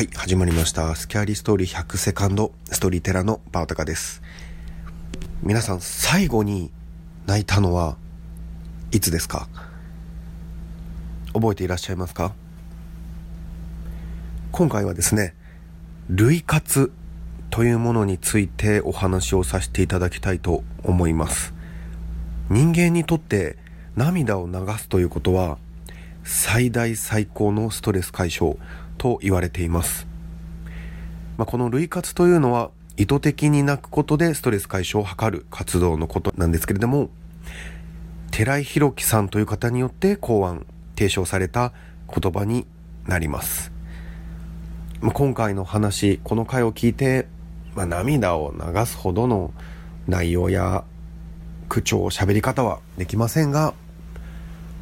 はい、始まりました。スキャリーストーリー100セカンドストーリーテラのバータカです。皆さん、最後に泣いたのはいつですか？覚えていらっしゃいますか？今回はですね、類活というものについてお話をさせていただきたいと思います。人間にとって涙を流すということは最大最高のストレス解消と言われています。まあ、この類活というのは意図的に泣くことでストレス解消を図る活動のことなんですけれども、寺井宏樹さんという方によって考案、提唱された言葉になります。まあ、今回の話、この回を聞いて、まあ、涙を流すほどの内容や口調、喋り方はできませんが、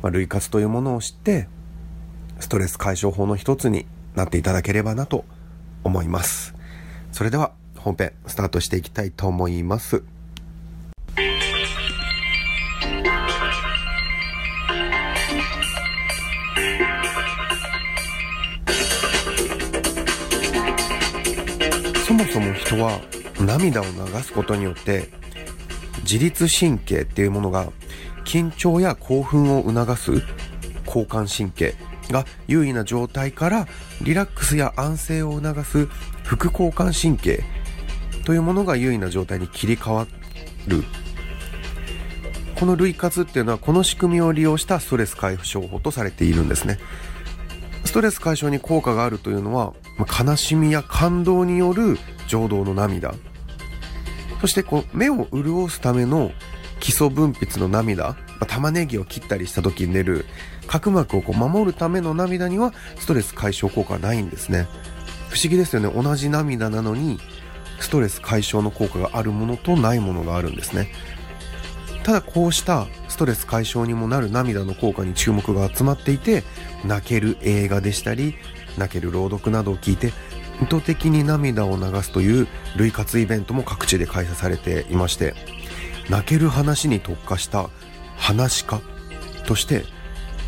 まあ、類活というものを知って、ストレス解消法の一つになっていただければなと思います。それでは本編スタートしていきたいと思います。そもそも人は涙を流すことによって自律神経っていうものが緊張や興奮を促す交感神経が優位な状態からリラックスや安静を促す副交感神経というものが優位な状態に切り替わる。この類活っていうのはこの仕組みを利用したストレス解消法とされているんですね。ストレス解消に効果があるというのは悲しみや感動による情動の涙。そしてこう目を潤すための基礎分泌の涙、まあ、玉ねぎを切ったりした時に出る角膜をこう守るための涙にはストレス解消効果はないんですね。不思議ですよね。同じ涙なのにストレス解消の効果があるものとないものがあるんですね。ただこうしたストレス解消にもなる涙の効果に注目が集まっていて泣ける映画でしたり泣ける朗読などを聞いて意図的に涙を流すという類活イベントも各地で開催されていまして泣ける話に特化した話家として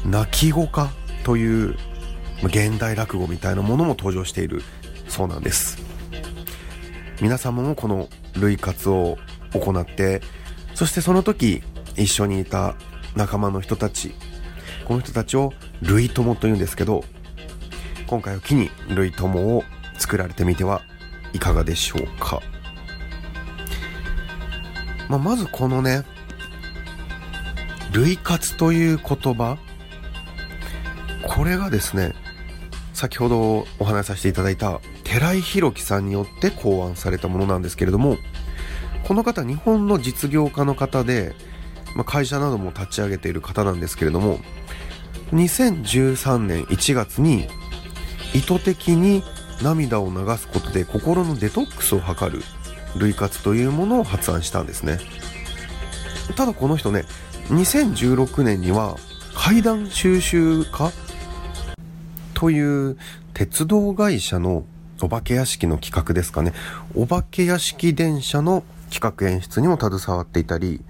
泣き語家という現代落語みたいなものも登場している。そうなんです。皆様もこの類活を行ってそしてその時一緒にいた仲間の人たちこの人たちを類友というんですけど今回を機に類友を作られてみてはいかがでしょうか、まあ、まずこのね類活という言葉これがですね先ほどお話しさせていただいた寺井宏樹さんによって考案されたものなんですけれどもこの方日本の実業家の方で、まあ、会社なども立ち上げている方なんですけれども2013年1月に意図的に涙を流すことで心のデトックスを図る類活というものを発案したんですね。ただこの人ね2016年には怪談収集家という鉄道会社のお化け屋敷の企画ですかね。お化け屋敷電車の企画演出にも携わっていたり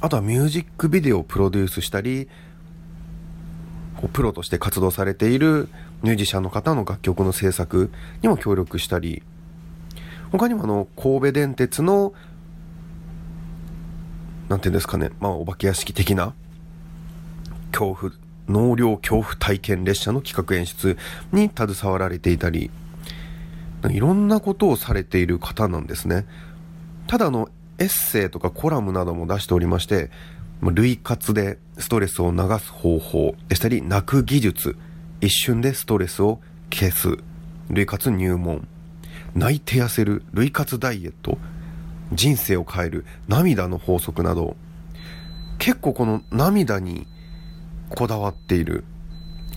あとはミュージックビデオをプロデュースしたりプロとして活動されているミュージシャンの方の楽曲の制作にも協力したり他にもあの神戸電鉄のなんていうんですかね。まあお化け屋敷的な。恐怖納涼恐怖体験列車の企画演出に携わられていたり。いろんなことをされている方なんですね。ただあのエッセイとかコラムなども出しておりまして類活でストレスを流す方法でしたり泣く技術一瞬でストレスを消す類活入門泣いて痩せる類活ダイエット人生を変える涙の法則など結構この涙にこだわっている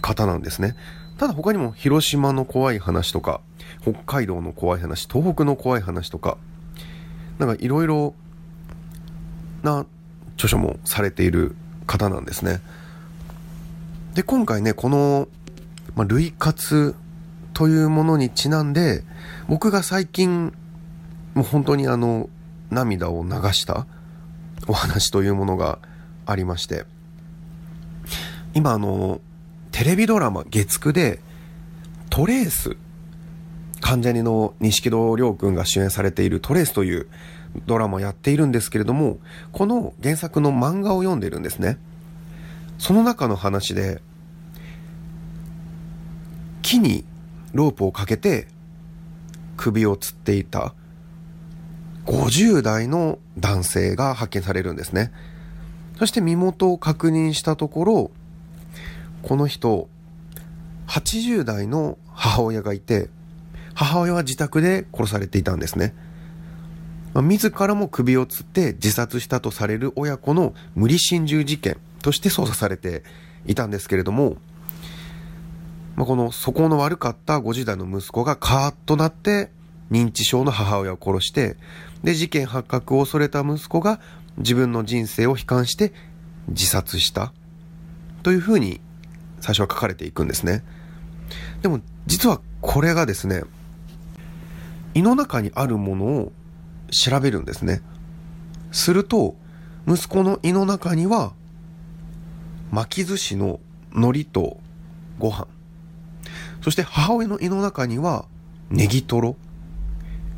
方なんですね。ただ他にも広島の怖い話とか北海道の怖い話東北の怖い話とかなんかいろいろな著書もされている方なんですね。で今回ねこの、まあ、類活というものにちなんで僕が最近もう本当にあの涙を流した？お話というものがありまして。今あのテレビドラマ月9でトレース関ジャニの錦戸亮君が主演されているトレースというドラマをやっているんですけれども、この原作の漫画を読んでいるんですね。その中の話で、木にロープをかけて首を吊っていた。50代の男性が発見されるんですね。そして身元を確認したところ、この人、80代の母親がいて、母親は自宅で殺されていたんですね。自らも首を吊って自殺したとされる親子の無理心中事件として捜査されていたんですけれども、まあ、この素行の悪かった50代の息子がカーッとなって認知症の母親を殺して、で、事件発覚を恐れた息子が自分の人生を悲観して自殺したというふうに最初は書かれていくんですね。でも実はこれがですね、胃の中にあるものを調べるんですね。すると、息子の胃の中には、巻き寿司の海苔とご飯。そして母親の胃の中には、ネギトロ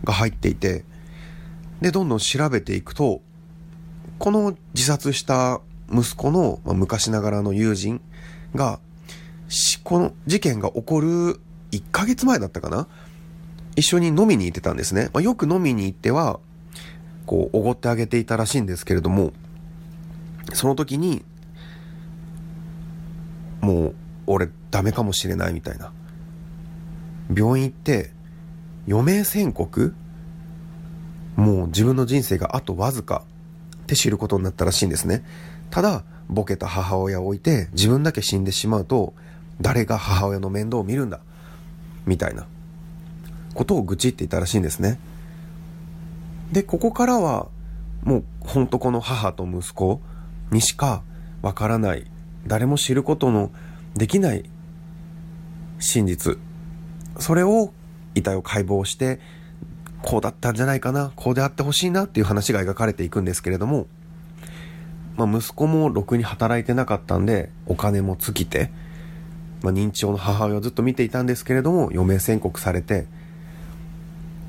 が入っていて、で、どんどん調べていくと、この自殺した息子の、まあ、昔ながらの友人が、この事件が起こる1ヶ月前だったかな？一緒に飲みに行ってたんですね。まあ、よく飲みに行っては、こう、おごってあげていたらしいんですけれども、その時に、もう、俺ダメかもしれないみたいな。病院行って、余命宣告もう自分の人生があとわずかって知ることになったらしいんですね。ただ、ボケた母親を置いて自分だけ死んでしまうと、誰が母親の面倒を見るんだみたいなことを愚痴っていたらしいんですね。で、ここからは、もうほんとこの母と息子にしかわからない、誰も知ることのできない真実。それを遺体を解剖して、こうだったんじゃないかな、こうであってほしいなっていう話が描かれていくんですけれども、まあ息子もろくに働いてなかったんで、お金も尽きて、まあ認知症の母親をずっと見ていたんですけれども、余命宣告されて、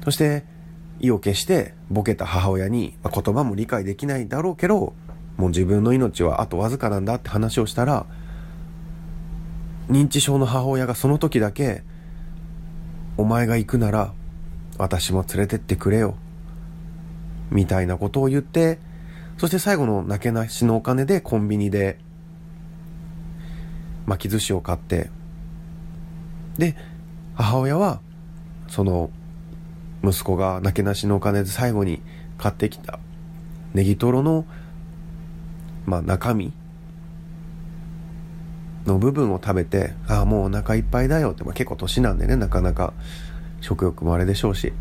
そして、意を決してボケた母親に、まあ、言葉も理解できないだろうけど、もう自分の命はあとわずかなんだって話をしたら、認知症の母親がその時だけ、お前が行くなら、私も連れてってくれよ。みたいなことを言って、そして最後のなけなしのお金でコンビニで巻き寿司を買って、で、母親は、その息子がなけなしのお金で最後に買ってきたネギトロの、まあ、中身の部分を食べて、ああ、もうお腹いっぱいだよって、まあ、結構年なんでね、なかなか食欲もあれでしょうし。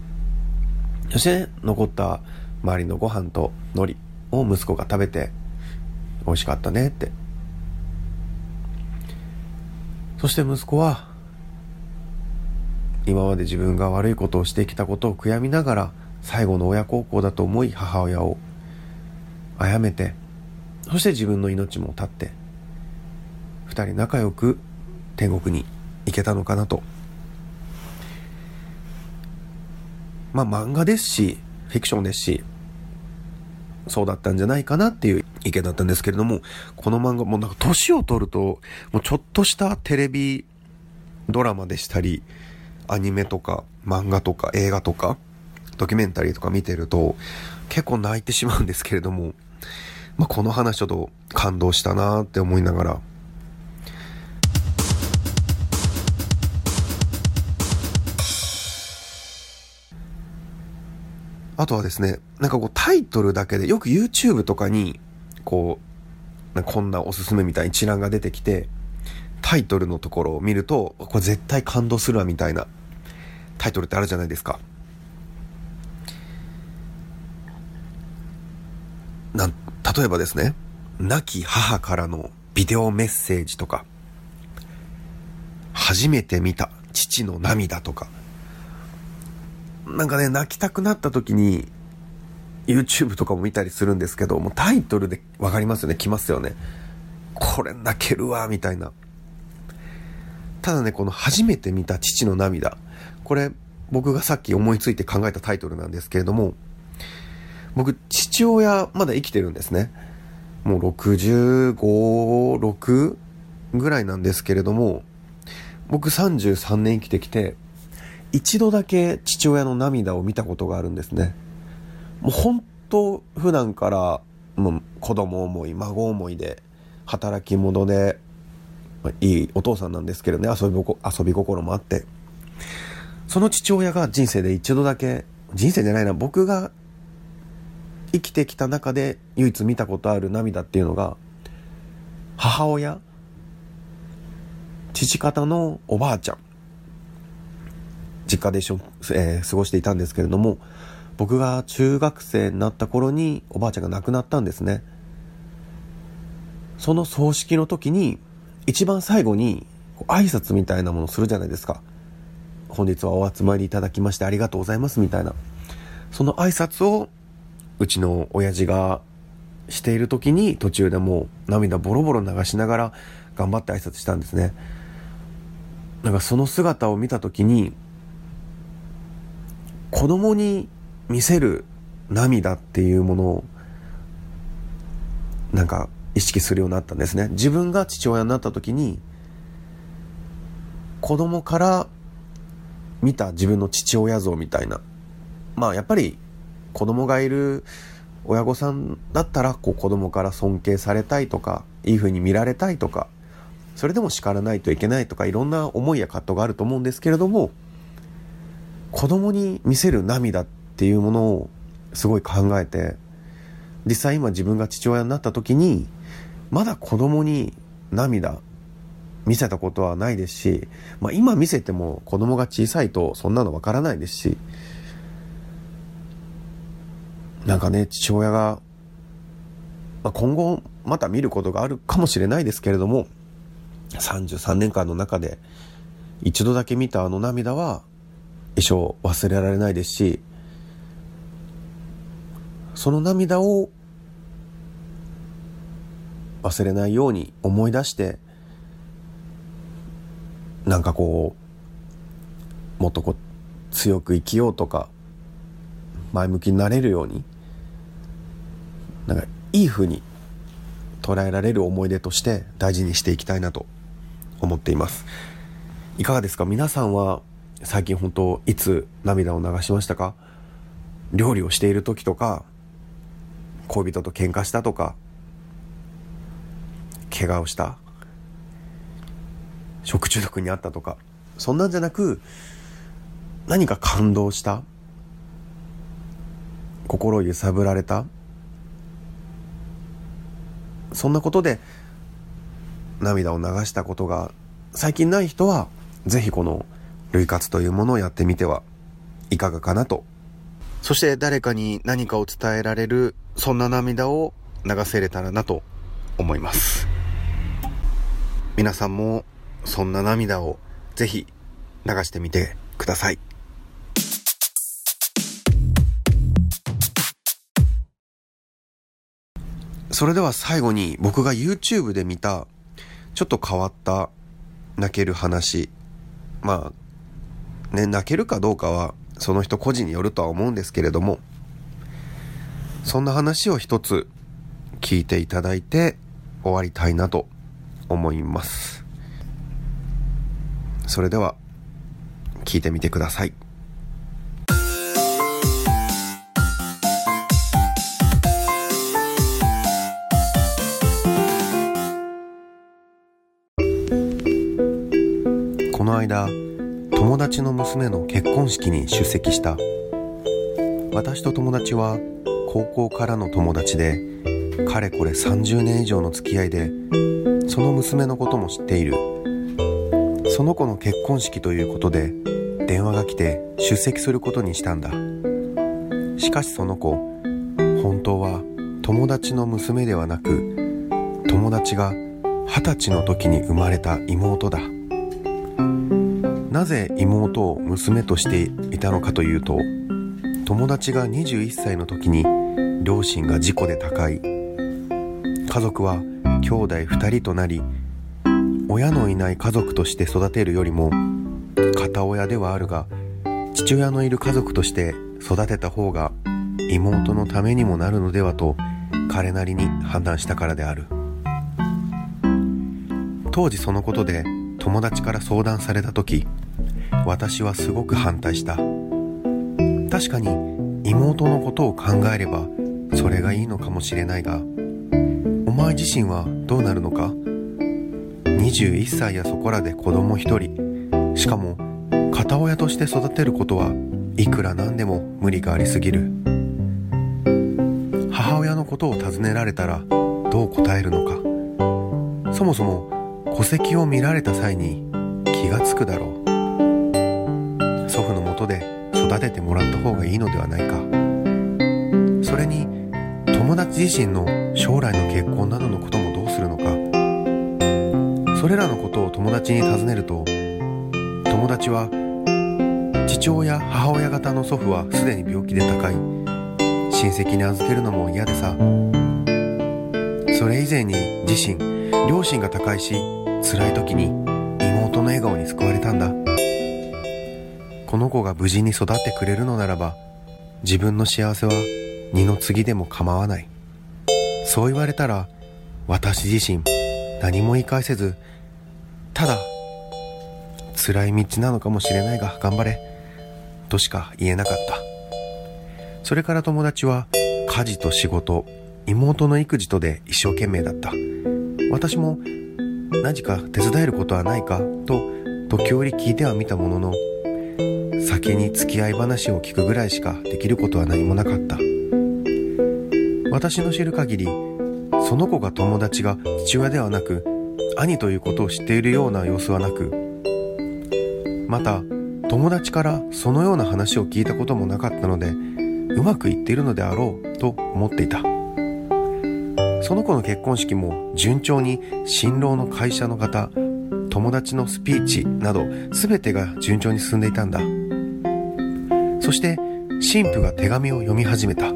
そして、残った周りのご飯と海苔を息子が食べて、美味しかったねって。そして息子は、今まで自分が悪いことをしてきたことを悔やみながら最後の親孝行だと思い母親を殺めてそして自分の命も絶って二人仲良く天国に行けたのかなとまあ漫画ですしフィクションですしそうだったんじゃないかなっていう意見だったんですけれどもこの漫画もなんか年を取るともうちょっとしたテレビドラマでしたりアニメとか漫画とか映画とかドキュメンタリーとか見てると結構泣いてしまうんですけれども、まあ、この話ちょっと感動したなって思いながらあとはですね、なんかこうタイトルだけでよく YouTube とかにこうこんなおすすめみたいに一覧が出てきてタイトルのところを見ると、これ絶対感動するわみたいなタイトルってあるじゃないですか。なん、例えばですね、亡き母からのビデオメッセージとか、初めて見た父の涙とか、なんかね、泣きたくなった時に、YouTube とかも見たりするんですけど、もうタイトルでわかりますよね、来ますよね。これ泣けるわ、みたいな。ただね、この初めて見た父の涙。これ、僕がさっき思いついて考えたタイトルなんですけれども、僕、父親まだ生きてるんですね。もう65、6ぐらいなんですけれども、僕33年生きてきて、一度だけ父親の涙を見たことがあるんですね。もう本当普段からもう子供思い、孫思いで、働き者で、まあ、いいお父さんなんですけどね、遊び遊び心もあって。その父親が人生で一度だけ、人生じゃないな、僕が生きてきた中で唯一見たことある涙っていうのが、母親、父方のおばあちゃん、実家で一緒、えー、過ごしていたんですけれども、僕が中学生になった頃におばあちゃんが亡くなったんですね。その葬式の時に、一番最後に挨拶みたいなものをするじゃないですか。本日はお集まりいただきましてありがとうございますみたいな。その挨拶をうちの親父がしている時に途中でもう涙ボロボロ流しながら頑張って挨拶したんですね。なんかその姿を見た時に子供に見せる涙っていうものをなんか意識するようになったんですね。自分が父親になった時に子供から見た自分の父親像みたいな。まあやっぱり子供がいる親御さんだったらこう子供から尊敬されたいとかいい風に見られたいとかそれでも叱らないといけないとかいろんな思いや葛藤があると思うんですけれども子供に見せる涙っていうものをすごい考えて実際今自分が父親になった時にまだ子供に涙見せたことはないですし、まあ、今見せても子供が小さいとそんなのわからないですしなんかね、父親が、まあ、今後また見ることがあるかもしれないですけれども、33年間の中で一度だけ見たあの涙は一生忘れられないですし、その涙を忘れないように思い出して、なんかこう、もっとこう強く生きようとか、前向きになれるようになんかいい風に捉えられる思い出として大事にしていきたいなと思っています。いかがですか？皆さんは最近本当いつ涙を流しましたか？料理をしている時とか恋人と喧嘩したとか怪我をした食中毒にあったとかそんなんじゃなく何か感動した心揺さぶられたそんなことで涙を流したことが最近ない人はぜひこの類活というものをやってみてはいかがかなと。そして誰かに何かを伝えられるそんな涙を流せれたらなと思います。皆さんもそんな涙をぜひ流してみてください。それでは最後に僕が YouTube で見たちょっと変わった泣ける話。まあ、ね、泣けるかどうかはその人個人によるとは思うんですけれども、そんな話を一つ聞いていただいて終わりたいなと思います。それでは聞いてみてください。この間友達の娘の結婚式に出席した。私と友達は高校からの友達でかれこれ30年以上の付き合いでその娘のことも知っている。その子の結婚式ということで電話が来て出席することにしたんだ。しかしその子本当は友達の娘ではなく友達が二十歳の時に生まれた妹だ。なぜ妹を娘としていたのかというと友達が21歳の時に両親が事故で他界。家族は兄弟2人となり親のいない家族として育てるよりも片親ではあるが父親のいる家族として育てた方が妹のためにもなるのではと彼なりに判断したからである。当時そのことで友達から相談された時私はすごく反対した。確かに妹のことを考えればそれがいいのかもしれないがお前自身はどうなるのか？21歳やそこらで子供一人。しかも片親として育てることはいくらなんでも無理がありすぎる。母親のことを尋ねられたらどう答えるのか？そもそも戸籍を見られた際に気がつくだろう。祖父のもとで育ててもらった方がいいのではないか。それに友達自身の将来の結婚などのこともどうするのか。それらのことを友達に尋ねると友達は父親母親方の祖父はすでに病気で高い親戚に預けるのも嫌でさ。それ以前に自身両親が高いし辛い時に妹の笑顔に救われたんだ。この子が無事に育ってくれるのならば自分の幸せは二の次でも構わない。そう言われたら私自身何も言い返せずただ辛い道なのかもしれないが頑張れ。としか言えなかった。それから友達は家事と仕事妹の育児とで一生懸命だった。私も何か手伝えることはないか？と時折聞いてはみたものの先に付き合い話を聞くぐらいしかできることは何もなかった。私の知る限りその子が友達が父親ではなく兄ということを知っているような様子はなくまた友達からそのような話を聞いたこともなかったのでうまくいっているのであろうと思っていた。その子の結婚式も順調に新郎の会社の方友達のスピーチなど全てが順調に進んでいたんだ。そして神父が手紙を読み始めた。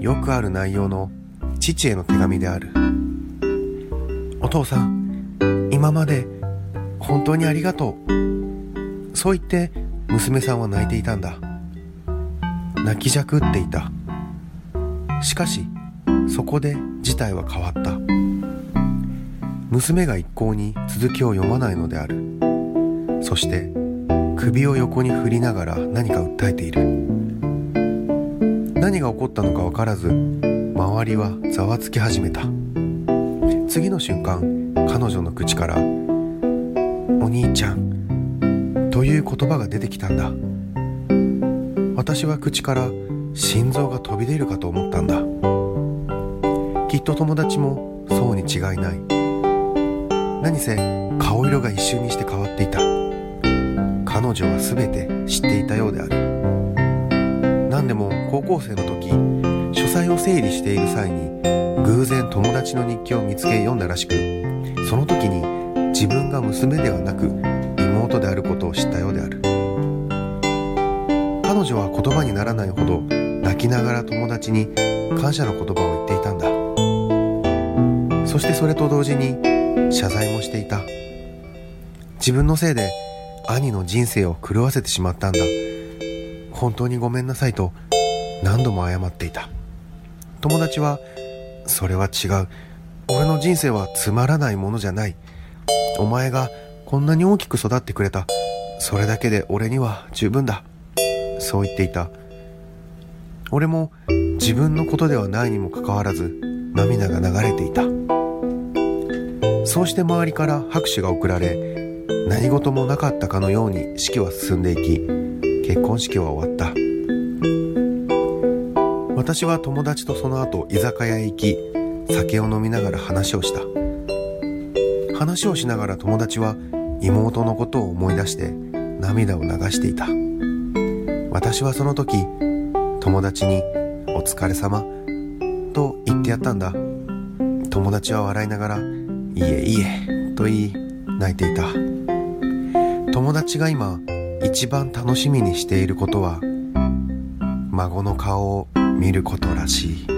よくある内容の父への手紙である。お父さん今まで本当にありがとう。そう言って娘さんは泣いていたんだ。泣きじゃくっていた。しかしそこで事態は変わった。娘が一向に続きを読まないのである。そして首を横に振りながら何か訴えている。何が起こったのか分からず周りはざわつき始めた。次の瞬間彼女の口から「お兄ちゃん」という言葉が出てきたんだ。私は口から心臓が飛び出るかと思ったんだ。きっと友達もそうに違いない。何せ顔色が一瞬にして変わっていた。彼女は全て知っていたようである。何でも高校生の時書斎を整理している際に偶然友達の日記を見つけ読んだらしくその時に自分が娘ではなく妹であることを知ったようである。彼女は言葉にならないほど泣きながら友達に感謝の言葉を言っていた。そしてそれと同時に謝罪もしていた。自分のせいで兄の人生を狂わせてしまったんだ。本当にごめんなさいと何度も謝っていた。友達はそれは違う。俺の人生はつまらないものじゃない。お前がこんなに大きく育ってくれた。それだけで俺には十分だ。そう言っていた。俺も自分のことではないにもかかわらず涙が流れていた。そうして周りから拍手が送られ何事もなかったかのように式は進んでいき結婚式は終わった。私は友達とその後居酒屋へ行き酒を飲みながら話をした。話をしながら友達は妹のことを思い出して涙を流していた。私はその時友達に「お疲れ様と言ってやったんだ。友達は笑いながら「いえいえ」と言い泣いていた。友達が今一番楽しみにしていることは孫の顔を見ることらしい。